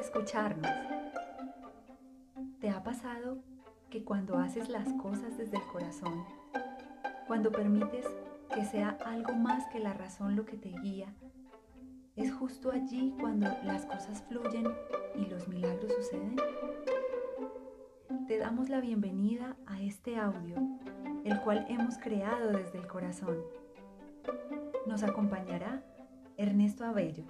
escucharnos. ¿Te ha pasado que cuando haces las cosas desde el corazón, cuando permites que sea algo más que la razón lo que te guía, es justo allí cuando las cosas fluyen y los milagros suceden? Te damos la bienvenida a este audio, el cual hemos creado desde el corazón. Nos acompañará Ernesto Abello,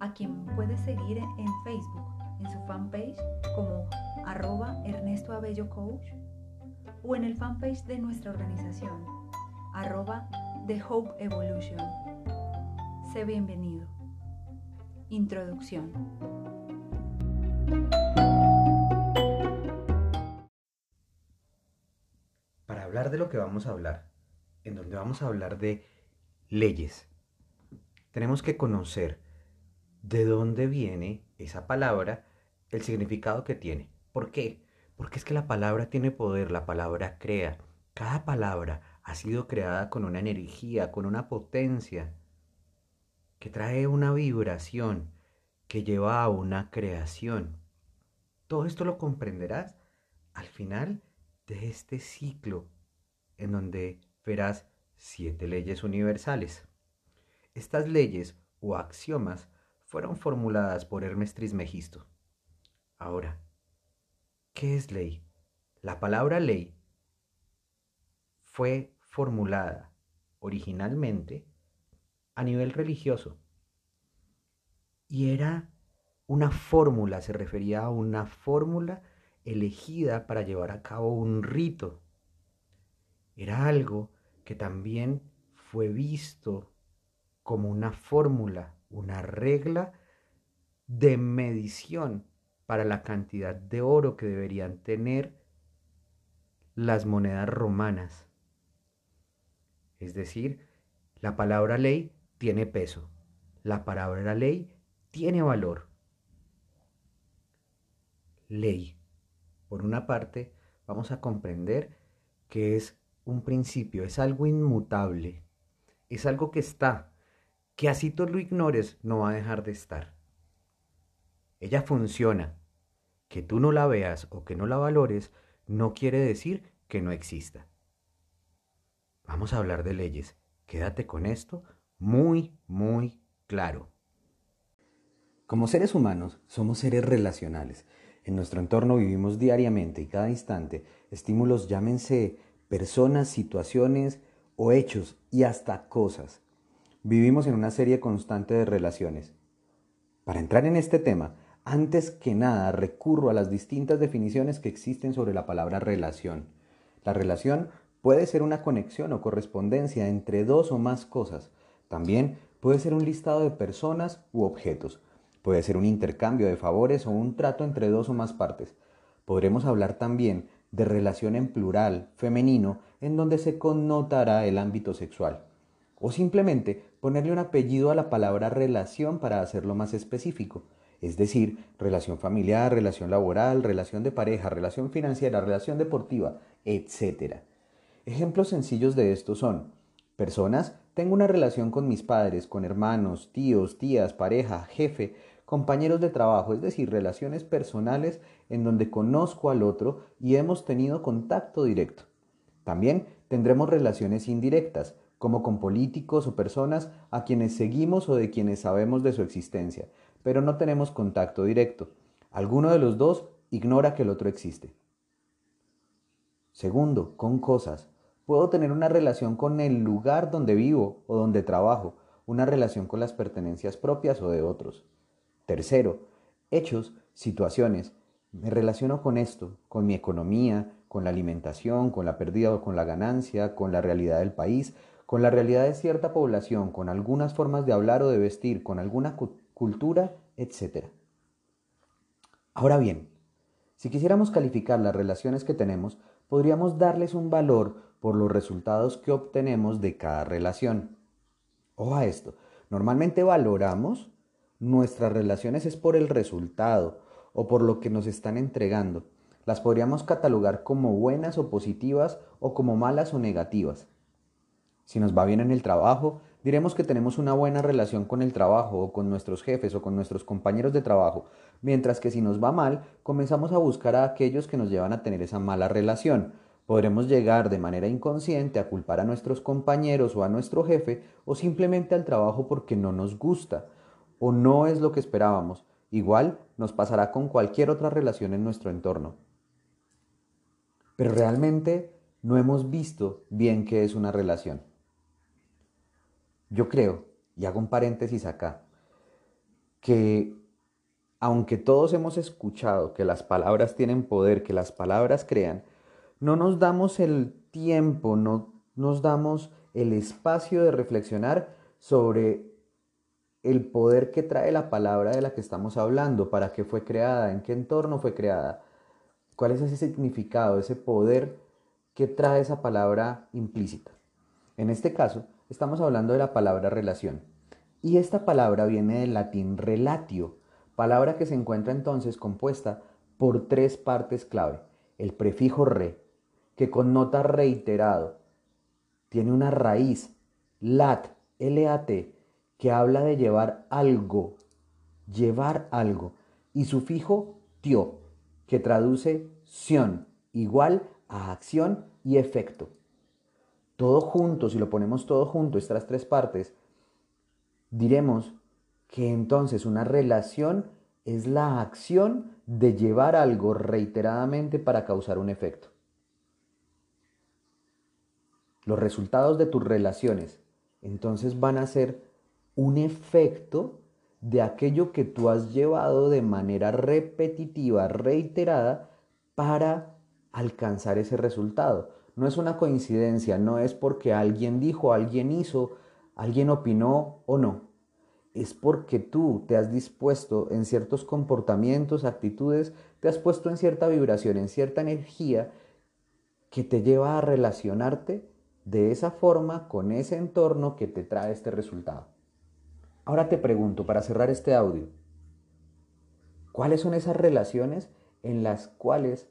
a quien puedes seguir en Facebook, en su fanpage como arroba Ernesto Abello Coach o en el fanpage de nuestra organización, arroba The Hope Evolution. Sé bienvenido. Introducción. Para hablar de lo que vamos a hablar, en donde vamos a hablar de leyes, tenemos que conocer de dónde viene esa palabra, el significado que tiene. ¿Por qué? Porque es que la palabra tiene poder, la palabra crea. Cada palabra ha sido creada con una energía, con una potencia, que trae una vibración, que lleva a una creación. Todo esto lo comprenderás al final de este ciclo en donde verás siete leyes universales. Estas leyes o axiomas fueron formuladas por Hermes Trismegisto. Ahora, ¿qué es ley? La palabra ley fue formulada originalmente a nivel religioso y era una fórmula, se refería a una fórmula elegida para llevar a cabo un rito. Era algo que también fue visto como una fórmula una regla de medición para la cantidad de oro que deberían tener las monedas romanas. Es decir, la palabra ley tiene peso, la palabra ley tiene valor. Ley. Por una parte, vamos a comprender que es un principio, es algo inmutable, es algo que está, que así tú lo ignores, no va a dejar de estar. Ella funciona. Que tú no la veas o que no la valores no quiere decir que no exista. Vamos a hablar de leyes. Quédate con esto muy, muy claro. Como seres humanos, somos seres relacionales. En nuestro entorno vivimos diariamente y cada instante estímulos, llámense personas, situaciones o hechos y hasta cosas vivimos en una serie constante de relaciones. Para entrar en este tema, antes que nada recurro a las distintas definiciones que existen sobre la palabra relación. La relación puede ser una conexión o correspondencia entre dos o más cosas. También puede ser un listado de personas u objetos. Puede ser un intercambio de favores o un trato entre dos o más partes. Podremos hablar también de relación en plural, femenino, en donde se connotará el ámbito sexual. O simplemente ponerle un apellido a la palabra relación para hacerlo más específico, es decir, relación familiar, relación laboral, relación de pareja, relación financiera, relación deportiva, etc. Ejemplos sencillos de esto son personas, tengo una relación con mis padres, con hermanos, tíos, tías, pareja, jefe, compañeros de trabajo, es decir, relaciones personales en donde conozco al otro y hemos tenido contacto directo. También tendremos relaciones indirectas, como con políticos o personas a quienes seguimos o de quienes sabemos de su existencia, pero no tenemos contacto directo. Alguno de los dos ignora que el otro existe. Segundo, con cosas. Puedo tener una relación con el lugar donde vivo o donde trabajo, una relación con las pertenencias propias o de otros. Tercero, hechos, situaciones. Me relaciono con esto, con mi economía, con la alimentación, con la pérdida o con la ganancia, con la realidad del país, con la realidad de cierta población, con algunas formas de hablar o de vestir, con alguna cultura, etc. Ahora bien, si quisiéramos calificar las relaciones que tenemos, podríamos darles un valor por los resultados que obtenemos de cada relación. Ojo a esto, normalmente valoramos nuestras relaciones es por el resultado o por lo que nos están entregando. Las podríamos catalogar como buenas o positivas o como malas o negativas. Si nos va bien en el trabajo, Diremos que tenemos una buena relación con el trabajo o con nuestros jefes o con nuestros compañeros de trabajo, mientras que si nos va mal, comenzamos a buscar a aquellos que nos llevan a tener esa mala relación. Podremos llegar de manera inconsciente a culpar a nuestros compañeros o a nuestro jefe o simplemente al trabajo porque no nos gusta o no es lo que esperábamos. Igual nos pasará con cualquier otra relación en nuestro entorno. Pero realmente no hemos visto bien qué es una relación. Yo creo, y hago un paréntesis acá, que aunque todos hemos escuchado que las palabras tienen poder, que las palabras crean, no nos damos el tiempo, no nos damos el espacio de reflexionar sobre el poder que trae la palabra de la que estamos hablando, para qué fue creada, en qué entorno fue creada, cuál es ese significado, ese poder que trae esa palabra implícita. En este caso, estamos hablando de la palabra relación. Y esta palabra viene del latín relatio, palabra que se encuentra entonces compuesta por tres partes clave. El prefijo re, que connota reiterado, tiene una raíz, lat, L-A-T, que habla de llevar algo, llevar algo, y sufijo tio, que traduce sion, igual a acción y efecto todo junto, si lo ponemos todo junto, estas tres partes, diremos que entonces una relación es la acción de llevar algo reiteradamente para causar un efecto. Los resultados de tus relaciones entonces van a ser un efecto de aquello que tú has llevado de manera repetitiva, reiterada, para alcanzar ese resultado. No es una coincidencia, no es porque alguien dijo, alguien hizo, alguien opinó o no. Es porque tú te has dispuesto en ciertos comportamientos, actitudes, te has puesto en cierta vibración, en cierta energía que te lleva a relacionarte de esa forma con ese entorno que te trae este resultado. Ahora te pregunto, para cerrar este audio, ¿cuáles son esas relaciones en las cuales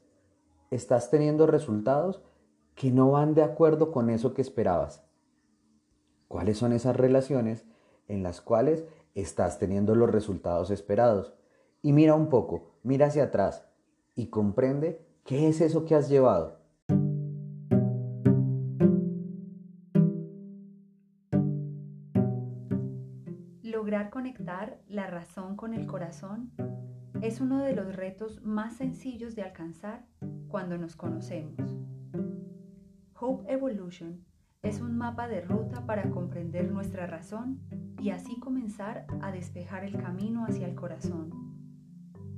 estás teniendo resultados que no van de acuerdo con eso que esperabas. ¿Cuáles son esas relaciones en las cuales estás teniendo los resultados esperados? Y mira un poco, mira hacia atrás y comprende qué es eso que has llevado. Lograr conectar la razón con el corazón es uno de los retos más sencillos de alcanzar cuando nos conocemos. Hope Evolution es un mapa de ruta para comprender nuestra razón y así comenzar a despejar el camino hacia el corazón.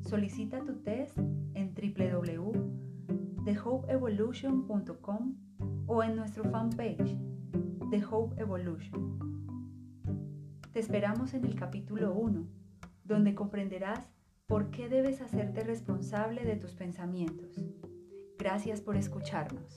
Solicita tu test en www.thehopeevolution.com o en nuestro fanpage The Hope Evolution. Te esperamos en el capítulo 1, donde comprenderás por qué debes hacerte responsable de tus pensamientos. Gracias por escucharnos.